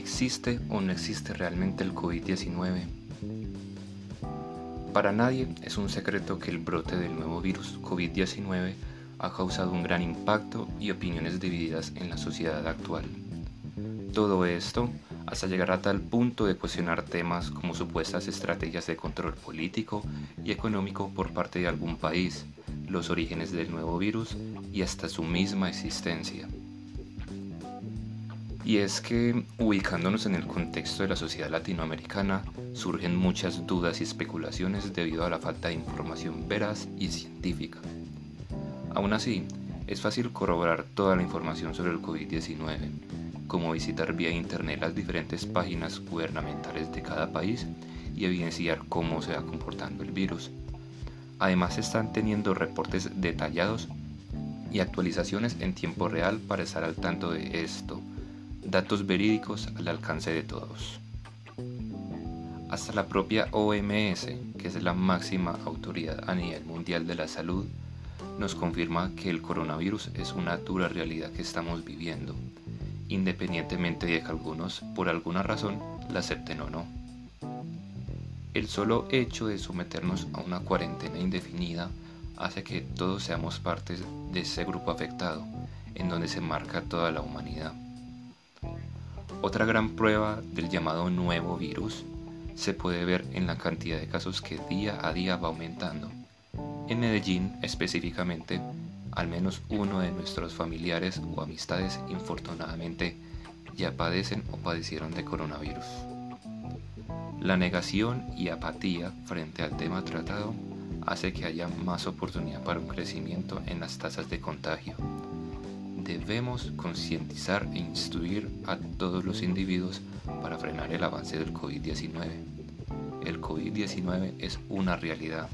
¿Existe o no existe realmente el COVID-19? Para nadie es un secreto que el brote del nuevo virus COVID-19 ha causado un gran impacto y opiniones divididas en la sociedad actual. Todo esto hasta llegar a tal punto de cuestionar temas como supuestas estrategias de control político y económico por parte de algún país, los orígenes del nuevo virus y hasta su misma existencia. Y es que, ubicándonos en el contexto de la sociedad latinoamericana, surgen muchas dudas y especulaciones debido a la falta de información veraz y científica. Aún así, es fácil corroborar toda la información sobre el COVID-19, como visitar vía internet las diferentes páginas gubernamentales de cada país y evidenciar cómo se va comportando el virus. Además están teniendo reportes detallados y actualizaciones en tiempo real para estar al tanto de esto, datos verídicos al alcance de todos. Hasta la propia OMS, que es la máxima autoridad a nivel mundial de la salud, nos confirma que el coronavirus es una dura realidad que estamos viviendo, independientemente de que algunos, por alguna razón, la acepten o no. El solo hecho de someternos a una cuarentena indefinida hace que todos seamos partes de ese grupo afectado, en donde se marca toda la humanidad. Otra gran prueba del llamado nuevo virus se puede ver en la cantidad de casos que día a día va aumentando. En Medellín específicamente, al menos uno de nuestros familiares o amistades infortunadamente ya padecen o padecieron de coronavirus. La negación y apatía frente al tema tratado hace que haya más oportunidad para un crecimiento en las tasas de contagio debemos concientizar e instruir a todos los individuos para frenar el avance del COVID-19. El COVID-19 es una realidad.